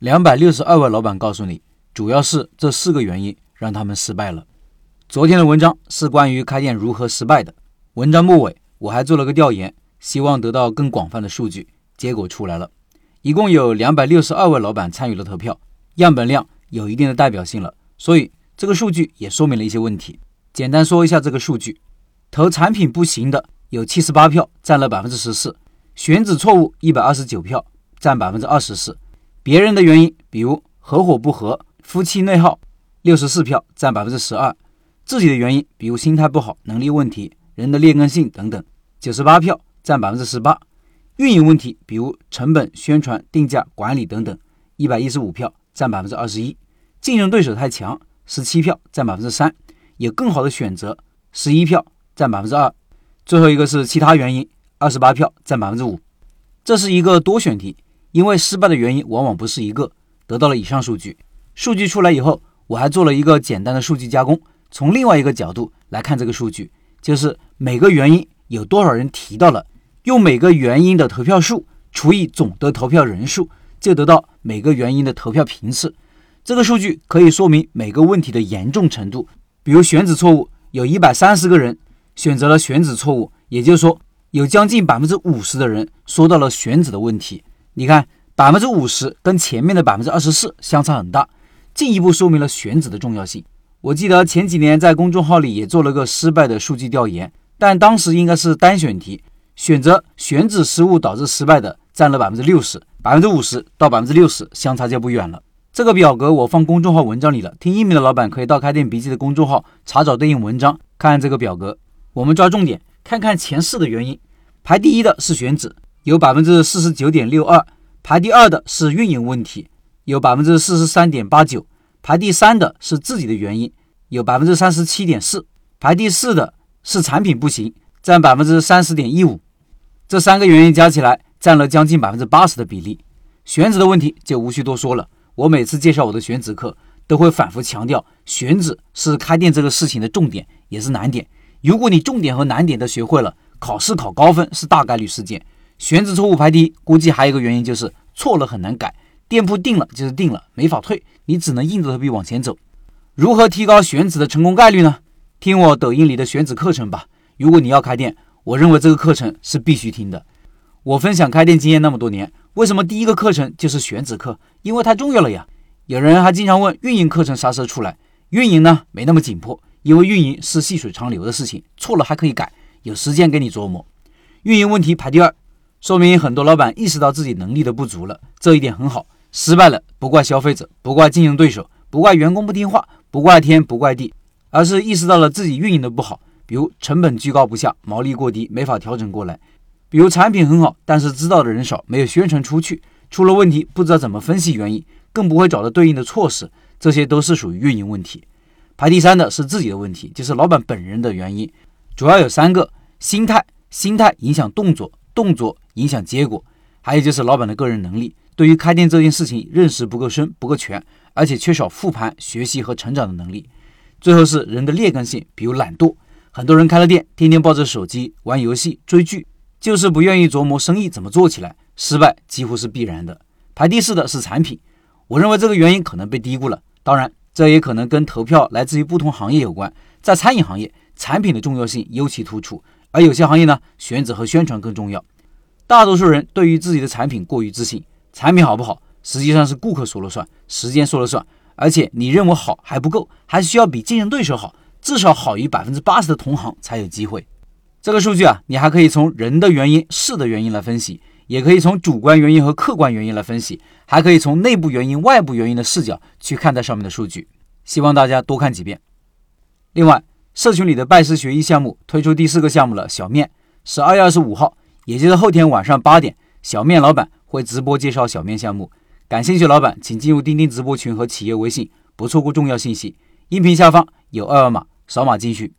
两百六十二位老板告诉你，主要是这四个原因让他们失败了。昨天的文章是关于开店如何失败的。文章末尾我还做了个调研，希望得到更广泛的数据。结果出来了，一共有两百六十二位老板参与了投票，样本量有一定的代表性了。所以这个数据也说明了一些问题。简单说一下这个数据：投产品不行的有七十八票，占了百分之十四；选址错误一百二十九票，占百分之二十四；别人的原因，比如合伙不和、夫妻内耗，六十四票，占百分之十二；自己的原因，比如心态不好、能力问题、人的劣根性等等，九十八票，占百分之十八；运营问题，比如成本、宣传、定价、管理等等，一百一十五票，占百分之二十一。竞争对手太强，十七票占百分之三；有更好的选择，十一票占百分之二；最后一个是其他原因，二十八票占百分之五。这是一个多选题，因为失败的原因往往不是一个。得到了以上数据，数据出来以后，我还做了一个简单的数据加工，从另外一个角度来看这个数据，就是每个原因有多少人提到了，用每个原因的投票数除以总的投票人数，就得到每个原因的投票频次。这个数据可以说明每个问题的严重程度。比如选址错误，有一百三十个人选择了选址错误，也就是说，有将近百分之五十的人说到了选址的问题。你看，百分之五十跟前面的百分之二十四相差很大，进一步说明了选址的重要性。我记得前几年在公众号里也做了个失败的数据调研，但当时应该是单选题，选择选址失误导致失败的占了百分之六十，百分之五十到百分之六十相差就不远了。这个表格我放公众号文章里了，听音频的老板可以到开店笔记的公众号查找对应文章，看这个表格。我们抓重点，看看前四的原因。排第一的是选址，有百分之四十九点六二；排第二的是运营问题，有百分之四十三点八九；排第三的是自己的原因，有百分之三十七点四；排第四的是产品不行，占百分之三十点一五。这三个原因加起来占了将近百分之八十的比例。选址的问题就无需多说了。我每次介绍我的选址课，都会反复强调，选址是开店这个事情的重点，也是难点。如果你重点和难点都学会了，考试考高分是大概率事件。选址错误排第一，估计还有一个原因就是错了很难改，店铺定了就是定了，没法退，你只能硬着头皮往前走。如何提高选址的成功概率呢？听我抖音里的选址课程吧。如果你要开店，我认为这个课程是必须听的。我分享开店经验那么多年。为什么第一个课程就是选址课？因为太重要了呀！有人还经常问运营课程啥时候出来？运营呢没那么紧迫，因为运营是细水长流的事情，错了还可以改，有时间给你琢磨。运营问题排第二，说明很多老板意识到自己能力的不足了，这一点很好。失败了不怪消费者，不怪竞争对手，不怪员工不听话，不怪天不怪地，而是意识到了自己运营的不好，比如成本居高不下，毛利过低，没法调整过来。比如产品很好，但是知道的人少，没有宣传出去，出了问题不知道怎么分析原因，更不会找到对应的措施，这些都是属于运营问题。排第三的是自己的问题，就是老板本人的原因，主要有三个：心态，心态影响动作，动作影响结果，还有就是老板的个人能力，对于开店这件事情认识不够深、不够全，而且缺少复盘、学习和成长的能力。最后是人的劣根性，比如懒惰，很多人开了店，天天抱着手机玩游戏、追剧。就是不愿意琢磨生意怎么做起来，失败几乎是必然的。排第四的是产品，我认为这个原因可能被低估了。当然，这也可能跟投票来自于不同行业有关。在餐饮行业，产品的重要性尤其突出，而有些行业呢，选址和宣传更重要。大多数人对于自己的产品过于自信，产品好不好，实际上是顾客说了算，时间说了算。而且你认为好还不够，还需要比竞争对手好，至少好于百分之八十的同行才有机会。这个数据啊，你还可以从人的原因、事的原因来分析，也可以从主观原因和客观原因来分析，还可以从内部原因、外部原因的视角去看待上面的数据。希望大家多看几遍。另外，社群里的拜师学艺项目推出第四个项目了，小面十二月二十五号，也就是后天晚上八点，小面老板会直播介绍小面项目。感兴趣老板请进入钉钉直播群和企业微信，不错过重要信息。音频下方有二维码，扫码进去。